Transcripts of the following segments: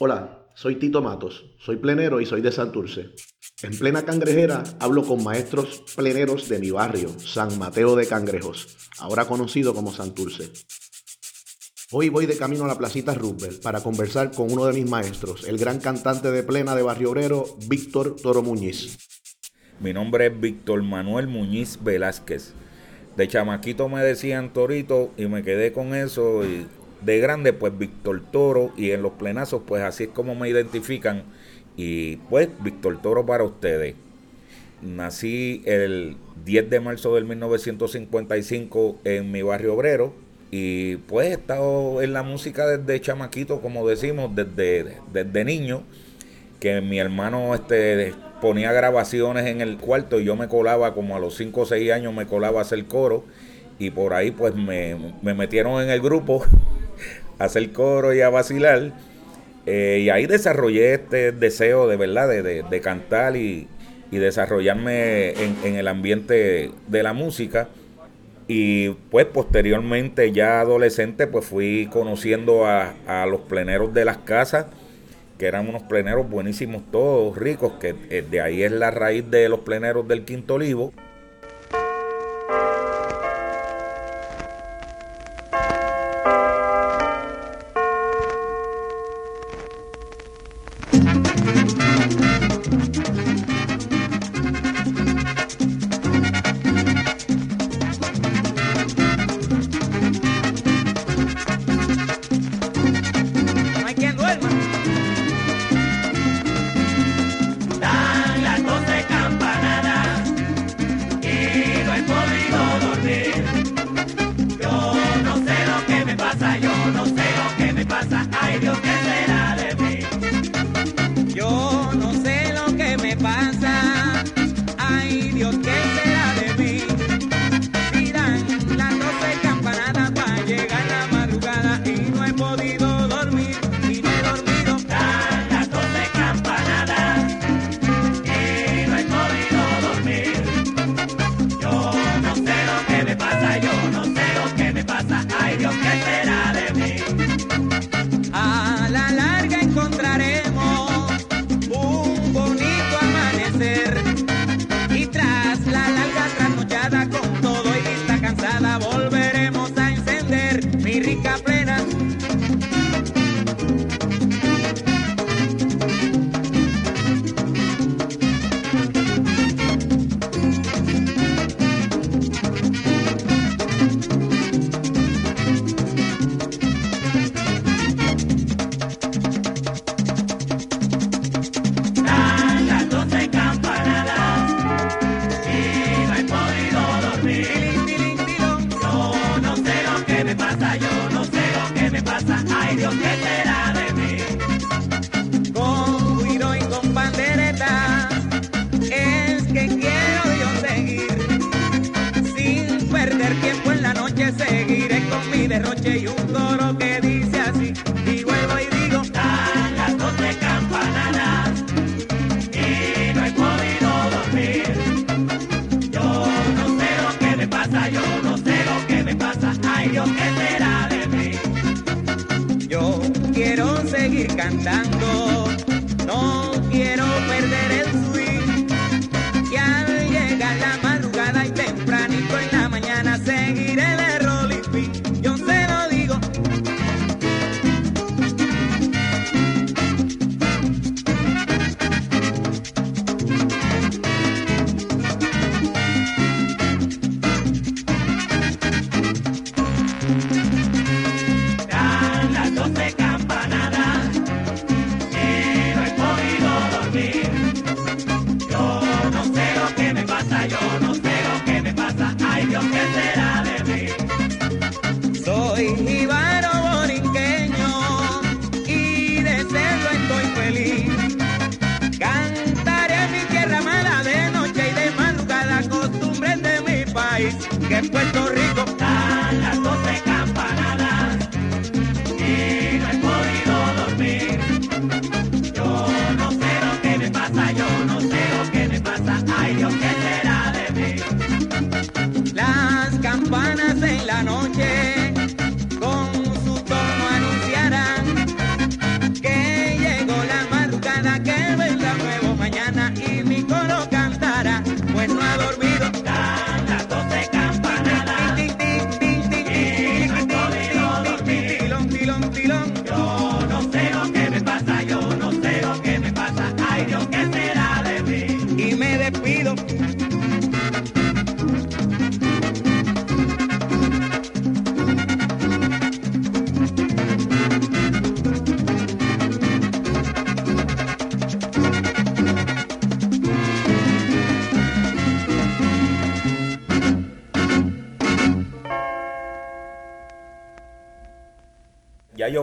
Hola, soy Tito Matos, soy plenero y soy de Santurce. En plena cangrejera hablo con maestros pleneros de mi barrio, San Mateo de Cangrejos, ahora conocido como Santurce. Hoy voy de camino a la placita Roosevelt para conversar con uno de mis maestros, el gran cantante de plena de Barrio Obrero, Víctor Toro Muñiz. Mi nombre es Víctor Manuel Muñiz Velázquez. De chamaquito me decían Torito y me quedé con eso y de grande, pues Víctor Toro y en los plenazos, pues así es como me identifican. Y pues Víctor Toro para ustedes. Nací el 10 de marzo del 1955 en mi barrio obrero y pues he estado en la música desde chamaquito, como decimos, desde, desde niño, que mi hermano este, ponía grabaciones en el cuarto y yo me colaba como a los 5 o 6 años me colaba a hacer coro y por ahí pues me, me metieron en el grupo hacer coro y a vacilar. Eh, y ahí desarrollé este deseo de verdad de, cantar y, desarrollarme en, el ambiente de la música. Y pues posteriormente ya adolescente pues fui conociendo a, a los pleneros de las casas, que eran unos pleneros buenísimos todos, ricos, que eh, de ahí es la raíz de los pleneros del Quinto Olivo. rico.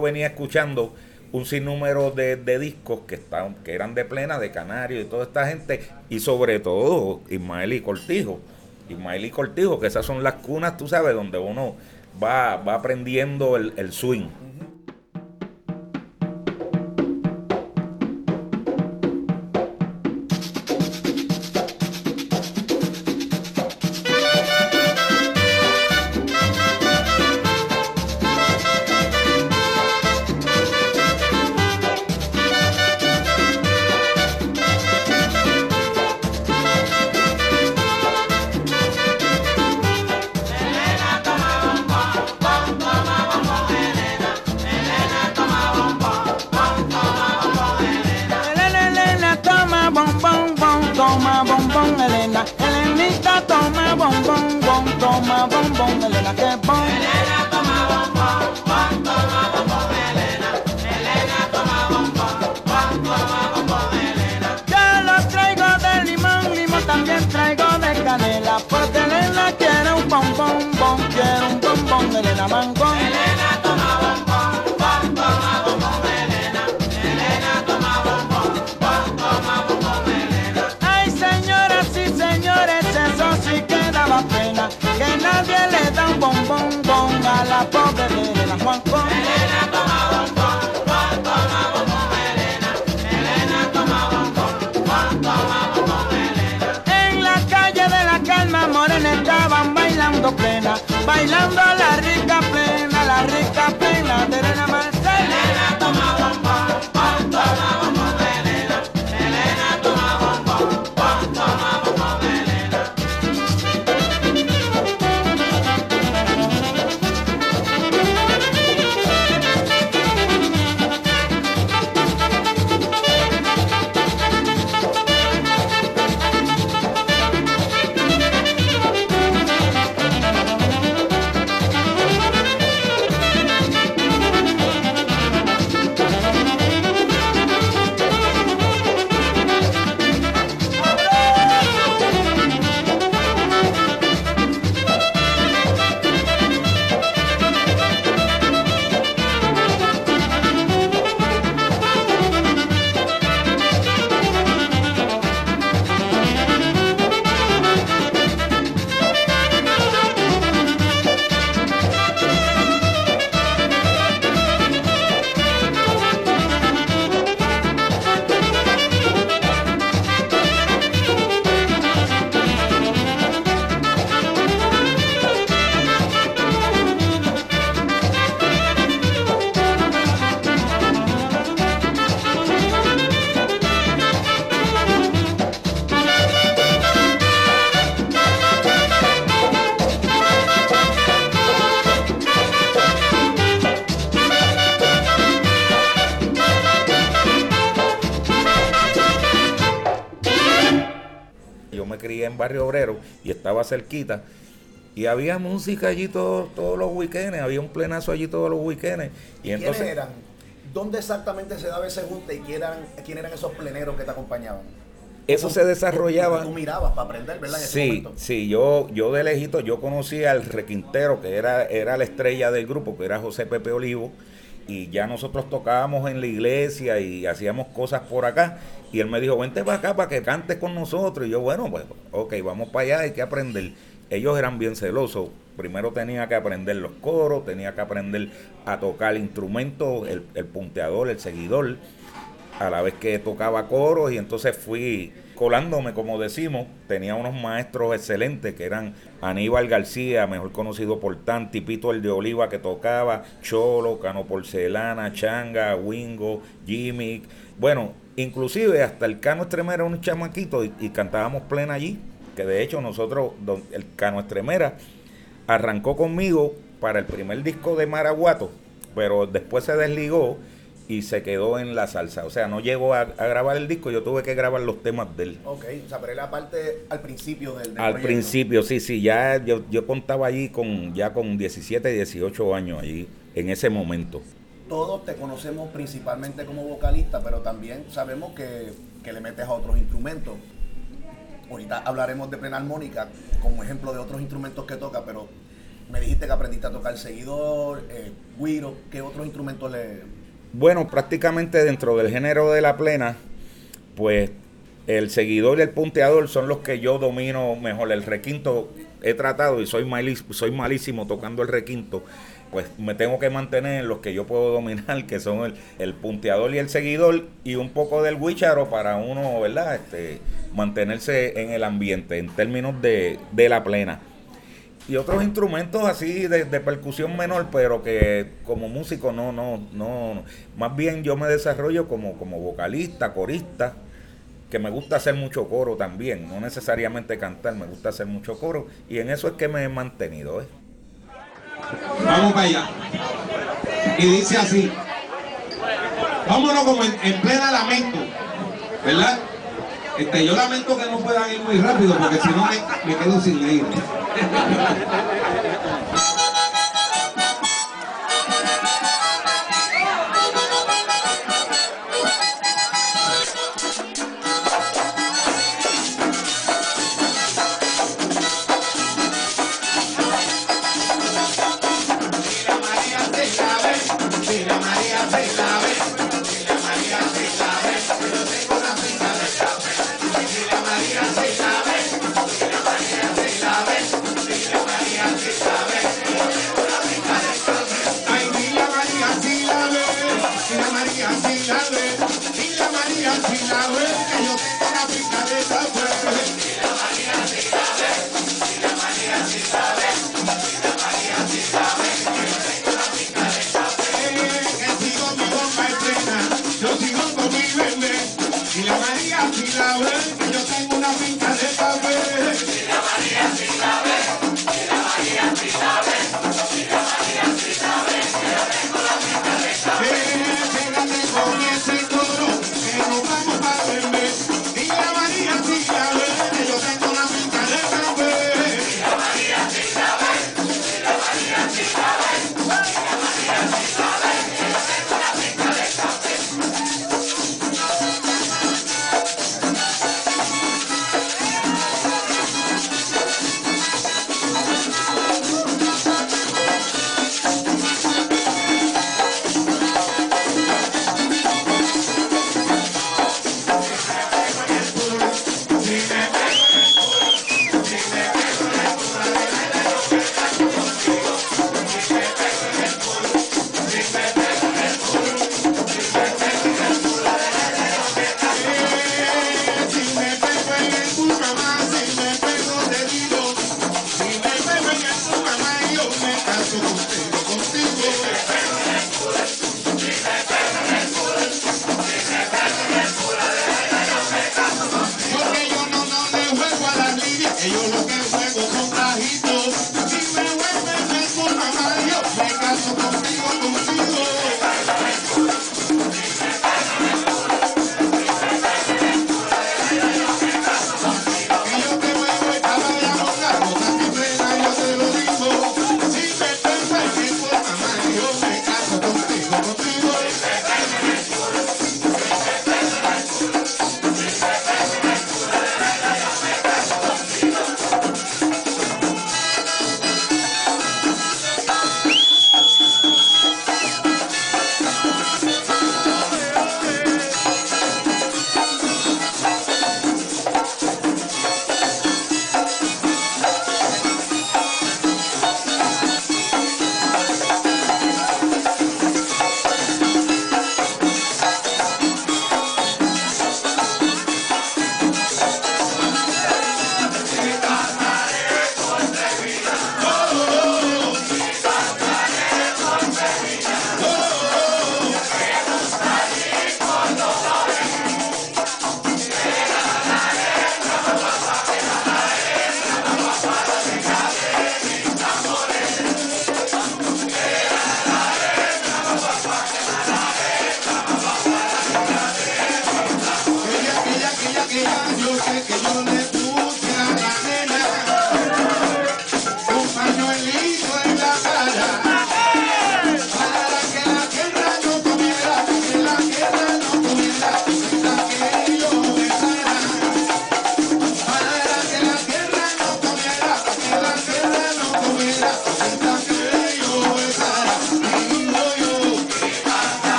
Venía escuchando un sinnúmero de, de discos que, estaban, que eran de plena, de Canario y toda esta gente, y sobre todo Ismael y Cortijo. Ismael y Cortijo, que esas son las cunas, tú sabes, donde uno va, va aprendiendo el, el swing. la pobre Elena Juan con Elena toma bombón, Juan toma bombón Elena, Elena toma bombón, Juan toma bombón Elena. En la calle de la calma morena estaban bailando plena, bailando la barrio obrero y estaba cerquita. Y había música allí todos, todos los weekends, había un plenazo allí todos los weekends. Y, entonces, eran? ¿Dónde exactamente se daba ese junte y quién eran, quién eran esos pleneros que te acompañaban? Eso se desarrollaba. Tú mirabas para aprender, ¿verdad? sí, sí, yo, yo de lejito, yo conocí al requintero, que era, era la estrella del grupo, que era José Pepe Olivo, y ya nosotros tocábamos en la iglesia y hacíamos cosas por acá. Y él me dijo, vente para acá para que cantes con nosotros. Y yo, bueno, pues, ok, vamos para allá, hay que aprender. Ellos eran bien celosos. Primero tenía que aprender los coros, tenía que aprender a tocar el instrumento, el, el punteador, el seguidor, a la vez que tocaba coros. Y entonces fui colándome, como decimos. Tenía unos maestros excelentes que eran Aníbal García, mejor conocido por Tanti, Pito el de Oliva que tocaba, Cholo, Cano Porcelana, Changa, Wingo, Jimmy. Bueno, Inclusive hasta el Cano Estremera era un chamaquito y, cantábamos plena allí, que de hecho nosotros, el Cano Estremera arrancó conmigo para el primer disco de Maraguato, pero después se desligó y se quedó en la salsa. O sea, no llegó a, grabar el disco, yo tuve que grabar los temas de él. Ok, o sea, pero la parte al principio del, Al principio, sí, sí, ya yo, yo contaba allí con ya con 17, 18 años allí, en ese momento todos te conocemos principalmente como vocalista, pero también sabemos que, le metes a otros instrumentos. Ahorita hablaremos de plena armónica como ejemplo de otros instrumentos que toca, pero me dijiste que aprendiste a tocar seguidor, eh, guiro, ¿qué otros instrumentos le...? Bueno, prácticamente dentro del género de la plena, pues el seguidor y el punteador son los que yo domino mejor. El requinto he tratado y soy, soy malísimo tocando el requinto. Pues me tengo que mantener en los que yo puedo dominar, que son el, el punteador y el seguidor, y un poco del guicharo para uno, ¿verdad? Este, mantenerse en el ambiente en términos de, de la plena y otros instrumentos así de, percusión menor, pero que como músico no, no, no, más bien yo me desarrollo como, como vocalista, corista, que me gusta hacer mucho coro también, no necesariamente cantar, me gusta hacer mucho coro, y en eso es que me he mantenido. ¿eh? Vamos para allá. Y dice así, vámonos como en, plena lamento, ¿verdad? Este, yo lamento que no puedan ir muy rápido porque si no me, me quedo sin leer.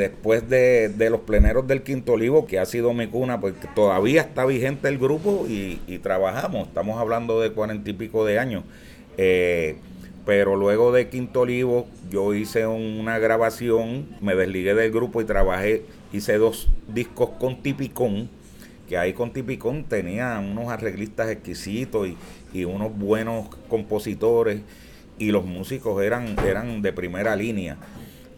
Después de, los pleneros del Quinto Olivo, que ha sido mi cuna, pues todavía está vigente el grupo y, trabajamos. Estamos hablando de cuarenta y pico de años. Eh, pero luego de Quinto Olivo, yo hice una grabación, me desligué del grupo y trabajé, hice dos discos con Tipicón, que ahí con Tipicón tenía unos arreglistas exquisitos y, y unos buenos compositores y los músicos eran, eran de primera línea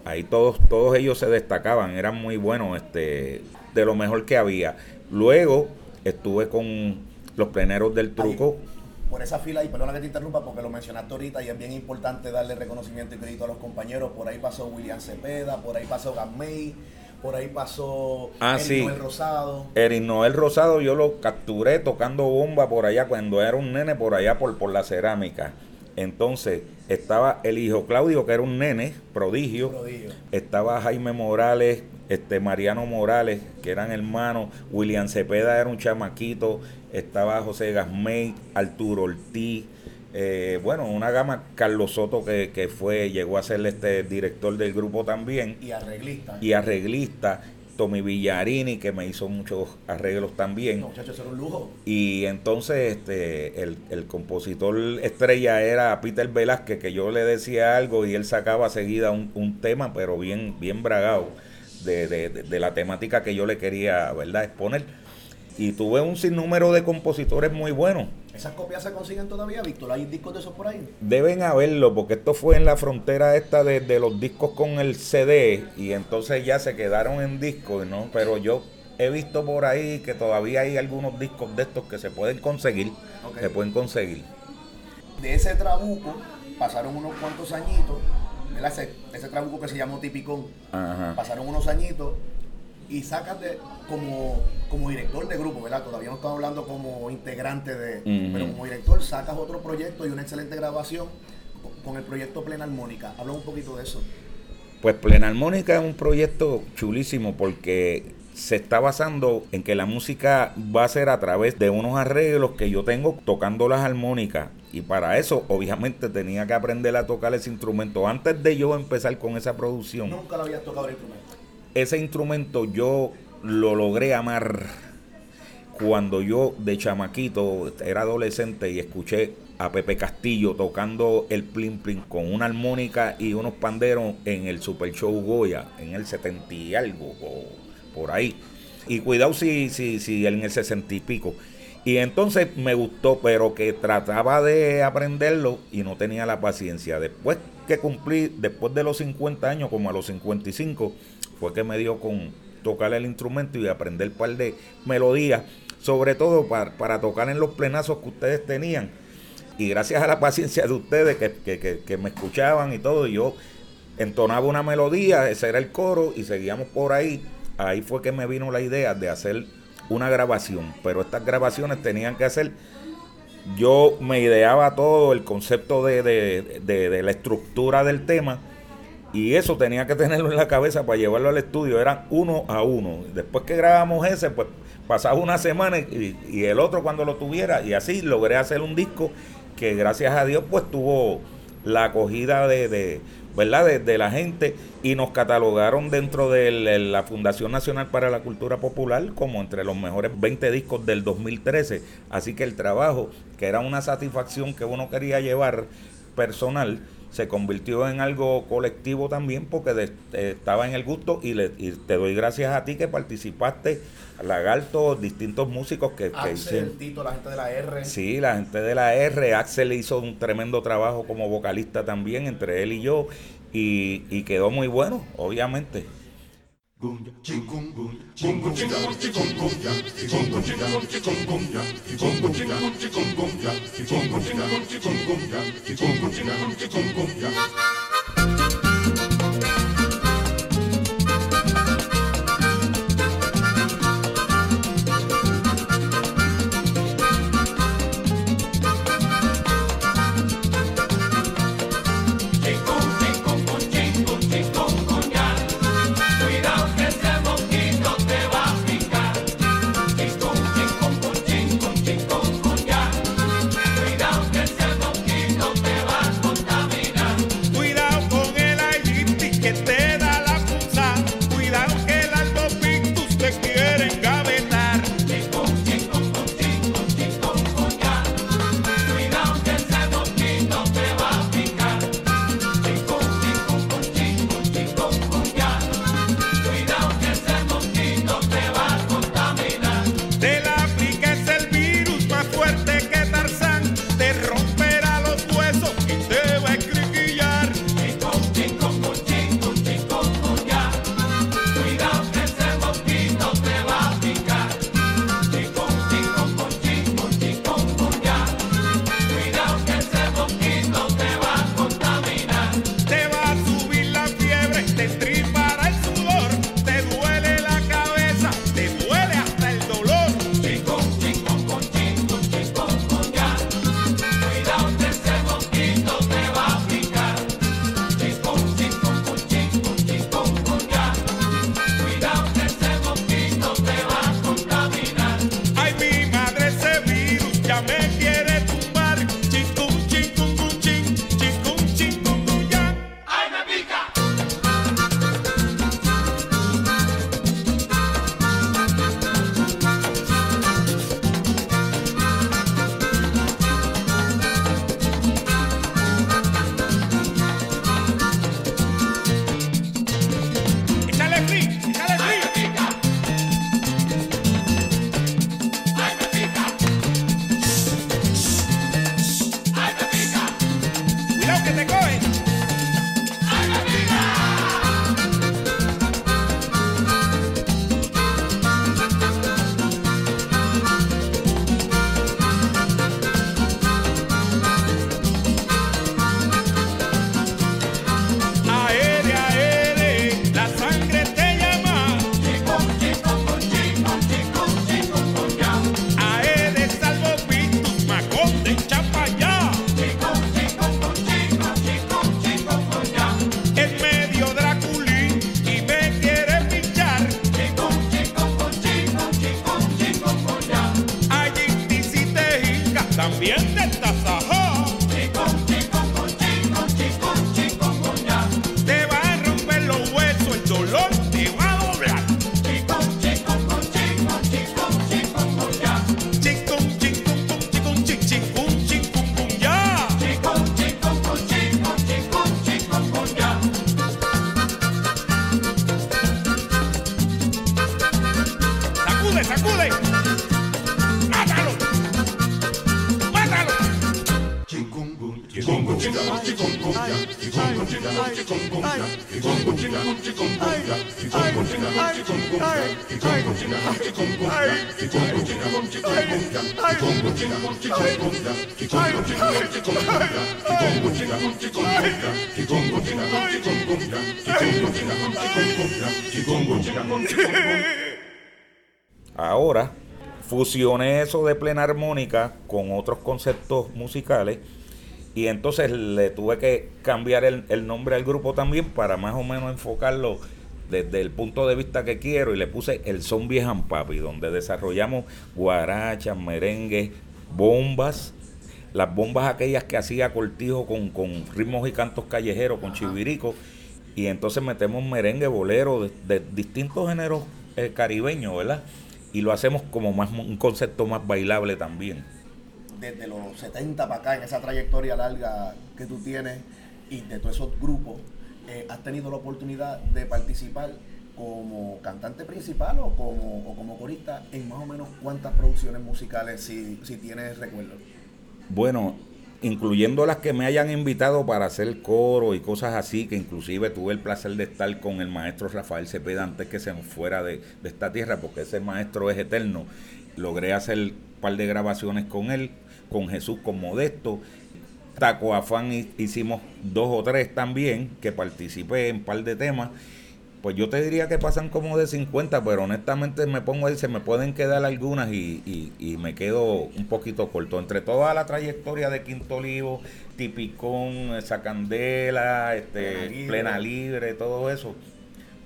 ahí todos, todos ellos se destacaban, eran muy buenos, este, de lo mejor que había. Luego estuve con los pleneros del truco. por esa fila, y perdona que te interrumpa porque lo mencionaste ahorita y es bien importante darle reconocimiento y crédito a los compañeros. Por ahí pasó William Cepeda, por ahí pasó Gamay, por ahí pasó ah, Eric Noel Rosado. Eric Noel Rosado yo lo capturé tocando bomba por allá cuando era un nene por allá por, por la cerámica. Entonces estaba el hijo Claudio, que era un nene, prodigio. Estaba Jaime Morales, este Mariano Morales, que eran hermanos. William Cepeda era un chamaquito. Estaba José Gasmey, Arturo Ortiz. Eh, bueno, una gama, Carlos Soto, que, que, fue, llegó a ser este director del grupo también. Y arreglista. Y arreglista. Tommy Villarini, que me hizo muchos arreglos también. No, muchachos, era un lujo. Y entonces este, el, compositor estrella era Peter Velázquez, que yo le decía algo y él sacaba seguida un, tema, pero bien, bien bragado, de, de, de, la temática que yo le quería ¿verdad? exponer. Y tuve un sinnúmero de compositores muy buenos. ¿Esas copias se consiguen todavía, Víctor? ¿Hay discos de esos por ahí? Deben haberlo, porque esto fue en la frontera esta de, los discos con el CD y entonces ya se quedaron en discos, ¿no? Pero yo he visto por ahí que todavía hay algunos discos de estos que se pueden conseguir, se pueden conseguir. De ese trabuco pasaron unos cuantos añitos, Ese, ese trabuco que se llamó Tipicón, pasaron unos añitos y sácate como, como director de grupo, ¿verdad? Todavía no estamos hablando como integrante de, pero como director sacas otro proyecto y una excelente grabación con el proyecto Plena Armónica. Habla un poquito de eso. Pues Plena Armónica es un proyecto chulísimo porque se está basando en que la música va a ser a través de unos arreglos que yo tengo tocando las armónicas. Y para eso, obviamente, tenía que aprender a tocar ese instrumento. Antes de yo empezar con esa producción. Nunca lo habías tocado el instrumento ese instrumento yo lo logré amar cuando yo de chamaquito era adolescente y escuché a Pepe Castillo tocando el plin plin con una armónica y unos panderos en el Super Show Goya en el 70 y algo por ahí. Y cuidado si, si, si en el 60 y pico. Y entonces me gustó, pero que trataba de aprenderlo y no tenía la paciencia. Después que cumplí, después de los 50 años, como a los 55, fue que me dio con tocar el instrumento y aprender un par de melodías, sobre todo para, tocar en los plenazos que ustedes tenían. Y gracias a la paciencia de ustedes que, me escuchaban y todo, yo entonaba una melodía, ese era el coro y seguíamos por ahí. Ahí fue que me vino la idea de hacer una grabación, pero estas grabaciones tenían que hacer yo me ideaba todo el concepto de, de, la estructura del tema y eso tenía que tenerlo en la cabeza para llevarlo al estudio. Eran uno a uno. Después que grabamos ese, pues pasaba una semana y, el otro cuando lo tuviera. Y así logré hacer un disco que gracias a Dios pues tuvo la acogida de, ¿verdad? De, la gente y nos catalogaron dentro de la Fundación Nacional para la Cultura Popular como entre los mejores 20 discos del 2013. Así que el trabajo, que era una satisfacción que uno quería llevar personal, se convirtió en algo colectivo también porque estaba en el gusto y, le, te doy gracias a ti que participaste, Lagarto, distintos músicos que, Axel, Tito, la gente de la R. Sí, la gente de la R. Axel hizo un tremendo trabajo como vocalista también entre él y yo y, y quedó muy bueno, obviamente. 공공야 creo que te coge. Ahora fusioné eso de plena armónica con otros conceptos musicales y entonces le tuve que cambiar el, nombre al grupo también para más o menos enfocarlo desde el punto de vista que quiero y le puse el Son Viejan Papi, donde desarrollamos guarachas, merengues, bombas, las bombas aquellas que hacía Cortijo con, con ritmos y cantos callejeros, con chivirico, y entonces metemos merengue, bolero, de, distintos géneros eh, caribeños, ¿verdad? Y lo hacemos como más un concepto más bailable también desde los 70 para acá, en esa trayectoria larga que tú tienes y de todos esos grupos, eh, has tenido la oportunidad de participar como cantante principal o como, como corista en más o menos cuántas producciones musicales, si, si tienes recuerdo? Bueno, incluyendo las que me hayan invitado para hacer coro y cosas así, que inclusive tuve el placer de estar con el maestro Rafael Cepeda antes que se nos fuera de, de esta tierra, porque ese maestro es eterno. Logré hacer un par de grabaciones con él con Jesús, con Modesto. Taco Afán hicimos dos o tres también, que participé en un par de temas. Pues yo te diría que pasan como de 50, pero honestamente me pongo ahí, se me pueden quedar algunas y, y, me quedo un poquito corto. Entre toda la trayectoria de Quinto Olivo, Tipicón, Sacandela, este, Plena Libre, todo eso,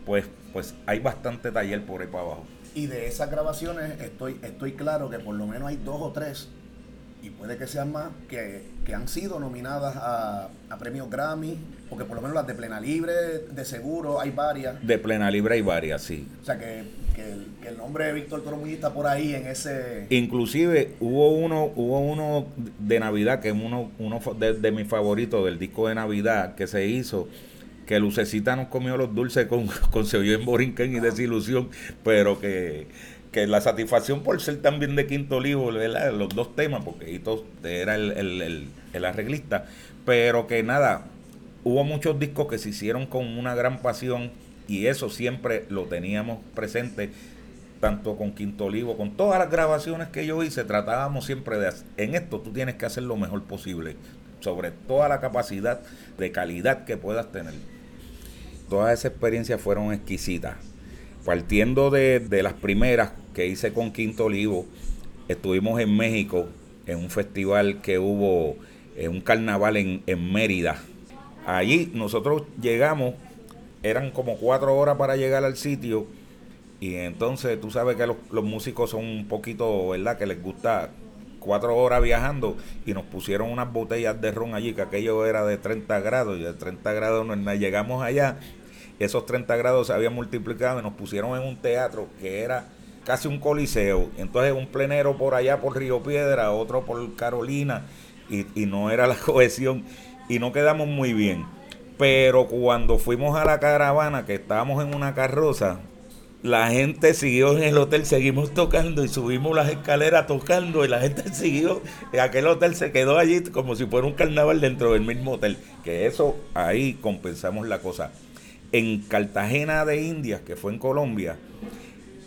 pues, pues hay bastante taller por ahí para abajo. Y de esas grabaciones estoy, estoy claro que por lo menos hay dos o tres y puede que sean más, que, han sido nominadas a, premios Grammy, porque por lo menos las de Plena Libre, de seguro, hay varias. De Plena Libre hay varias, sí. O sea, que, el, nombre de Víctor Toro está por ahí en ese... Inclusive hubo uno hubo uno de Navidad, que es uno, uno de, de mis favoritos del disco de Navidad, que se hizo que Lucecita nos comió los dulces con, con Se oyó en Borinquen y Desilusión, pero que que la satisfacción por ser también de Quinto Olivo, los dos temas, porque Hito era el, arreglista, pero que nada, hubo muchos discos que se hicieron con una gran pasión y eso siempre lo teníamos presente, tanto con Quinto Olivo, con todas las grabaciones que yo hice, tratábamos siempre de, en esto tú tienes que hacer lo mejor posible, sobre toda la capacidad de calidad que puedas tener. Todas esas experiencias fueron exquisitas. Partiendo de, de las primeras, que hice con Quinto Olivo, estuvimos en México en un festival que hubo, en un carnaval en, Mérida. Allí nosotros llegamos, eran como cuatro horas para llegar al sitio y entonces tú sabes que los, los músicos son un poquito, ¿verdad? Que les gusta cuatro horas viajando y nos pusieron unas botellas de ron allí, que aquello era de 30 grados y de 30 grados no. Llegamos allá, esos 30 grados se habían multiplicado y nos pusieron en un teatro que era casi un coliseo. Entonces un plenero por allá por Río Piedra, otro por Carolina, y, no era la cohesión, y no quedamos muy bien. Pero cuando fuimos a la caravana, que estábamos en una carroza, la gente siguió en el hotel, seguimos tocando y subimos las escaleras tocando y la gente siguió, aquel hotel se quedó allí como si fuera un carnaval dentro del mismo hotel, que eso ahí compensamos la cosa. En Cartagena de Indias, que fue en Colombia,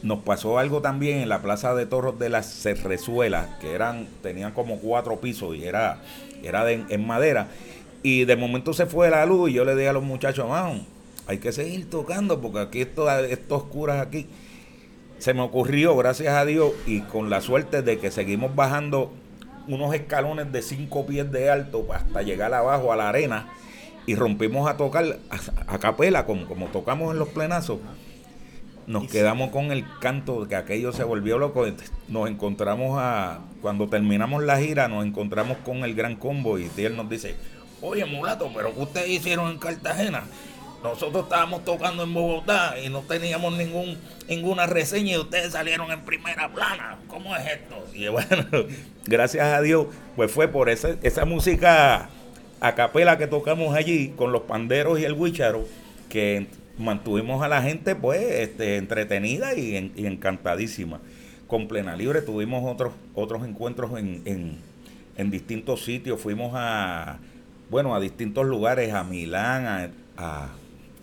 nos pasó algo también en la Plaza de Toros de las Cerrezuelas, que eran, tenían como cuatro pisos y era, era en madera. Y de momento se fue la luz y yo le dije a los muchachos, vamos, hay que seguir tocando porque aquí esto, esto oscuras aquí. Se me ocurrió, gracias a Dios, y con la suerte de que seguimos bajando unos escalones de cinco pies de alto hasta llegar abajo a la arena y rompimos a tocar a, capela como, como tocamos en los plenazos nos quedamos con el canto, que aquello se volvió loco. Nos encontramos a, cuando terminamos la gira, nos encontramos con el gran combo y él nos dice, oye mulato, pero ¿qué ustedes hicieron en Cartagena? Nosotros estábamos tocando en Bogotá y no teníamos ningún, ninguna reseña y ustedes salieron en primera plana. ¿Cómo es esto? Y bueno, gracias a Dios, pues fue por esa, esa música a capela que tocamos allí con los panderos y el huicharo que mantuvimos a la gente pues este, entretenida y, encantadísima. Con Plena Libre tuvimos otros, otros encuentros en, distintos sitios. Fuimos a, bueno, a distintos lugares, a Milán, a,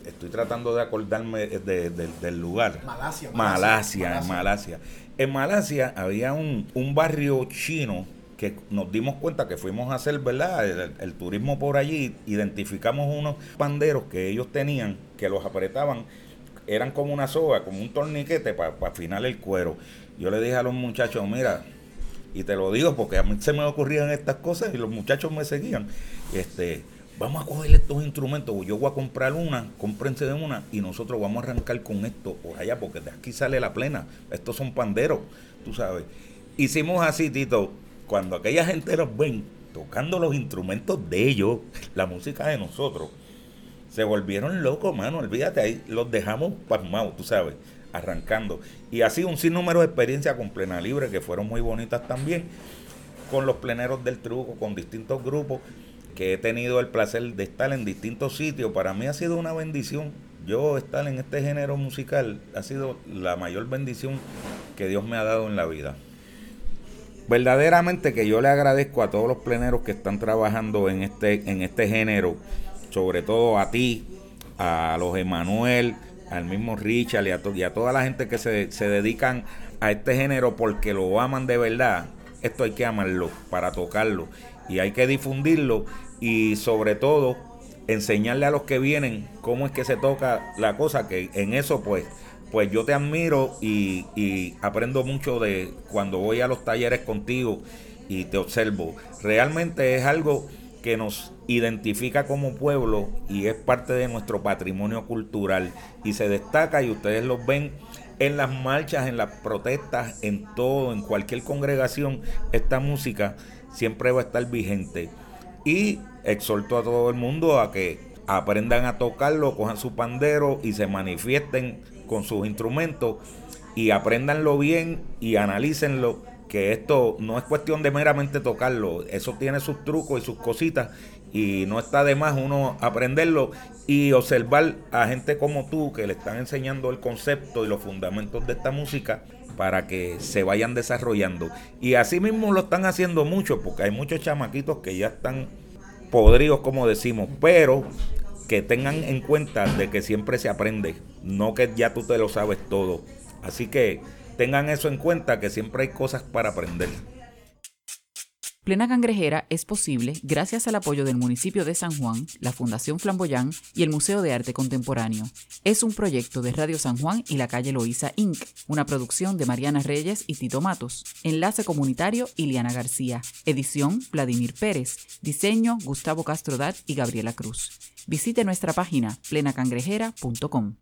estoy tratando de acordarme del lugar. Malasia. Malasia, en Malasia. En Malasia había un, barrio chino que nos dimos cuenta que fuimos a hacer, ¿verdad? El, turismo por allí, identificamos unos panderos que ellos tenían, que los apretaban, eran como una soga, como un torniquete para afinar el cuero. Yo le dije a los muchachos, mira, y te lo digo porque a mí se me ocurrían estas cosas y los muchachos me seguían. Este, vamos a coger estos instrumentos, yo voy a comprar una, cómprense de una y nosotros vamos a arrancar con esto por allá porque de aquí sale la plena. Estos son panderos, tú sabes. Hicimos así, Tito, cuando aquella gente nos ven tocando los instrumentos de ellos, la música de nosotros, se volvieron locos, mano, olvídate, ahí los dejamos pasmados, tú sabes arrancando. Y así un sinnúmero de experiencias con Plena Libre que fueron muy bonitas también, con los pleneros del truco, con distintos grupos que he tenido el placer de estar en distintos sitios. Para mí ha sido una bendición. Yo estar en este género musical ha sido la mayor bendición que Dios me ha dado en la vida. Verdaderamente que yo le agradezco a todos los pleneros que están trabajando en este, en este género, sobre todo a ti, a los Emanuel, al mismo Richard y a, y a toda la gente que se, se, dedican a este género porque lo aman de verdad, esto hay que amarlo para tocarlo y hay que difundirlo y sobre todo enseñarle a los que vienen cómo es que se toca la cosa, que en eso pues pues yo te admiro y, y aprendo mucho de cuando voy a los talleres contigo y te observo. Realmente es algo que nos identifica como pueblo y es parte de nuestro patrimonio cultural y se destaca y ustedes lo ven en las marchas, en las protestas, en todo, en cualquier congregación, esta música siempre va a estar vigente. Y exhorto a todo el mundo a que aprendan a tocarlo, cojan su pandero y se manifiesten con sus instrumentos y aprendanlo bien y analícenlo que esto no es cuestión de meramente tocarlo, eso tiene sus trucos y sus cositas y no está de más uno aprenderlo y observar a gente como tú que le están enseñando el concepto y los fundamentos de esta música para que se vayan desarrollando. Y así mismo lo están haciendo muchos, porque hay muchos chamaquitos que ya están podridos, como decimos, pero que tengan en cuenta de que siempre se aprende, no que ya tú te lo sabes todo. Así que tengan eso en cuenta, que siempre hay cosas para aprender. Plena Cangrejera es posible gracias al apoyo del municipio de San Juan, la Fundación Flamboyán y el Museo de Arte Contemporáneo. Es un proyecto de Radio San Juan y la calle Loíza Inc., una producción de Mariana Reyes y Tito Matos. Enlace comunitario Iliana García. Edición Vladimir Pérez. Diseño Gustavo Castrodat y Gabriela Cruz. Visite nuestra página plenacangrejera.com.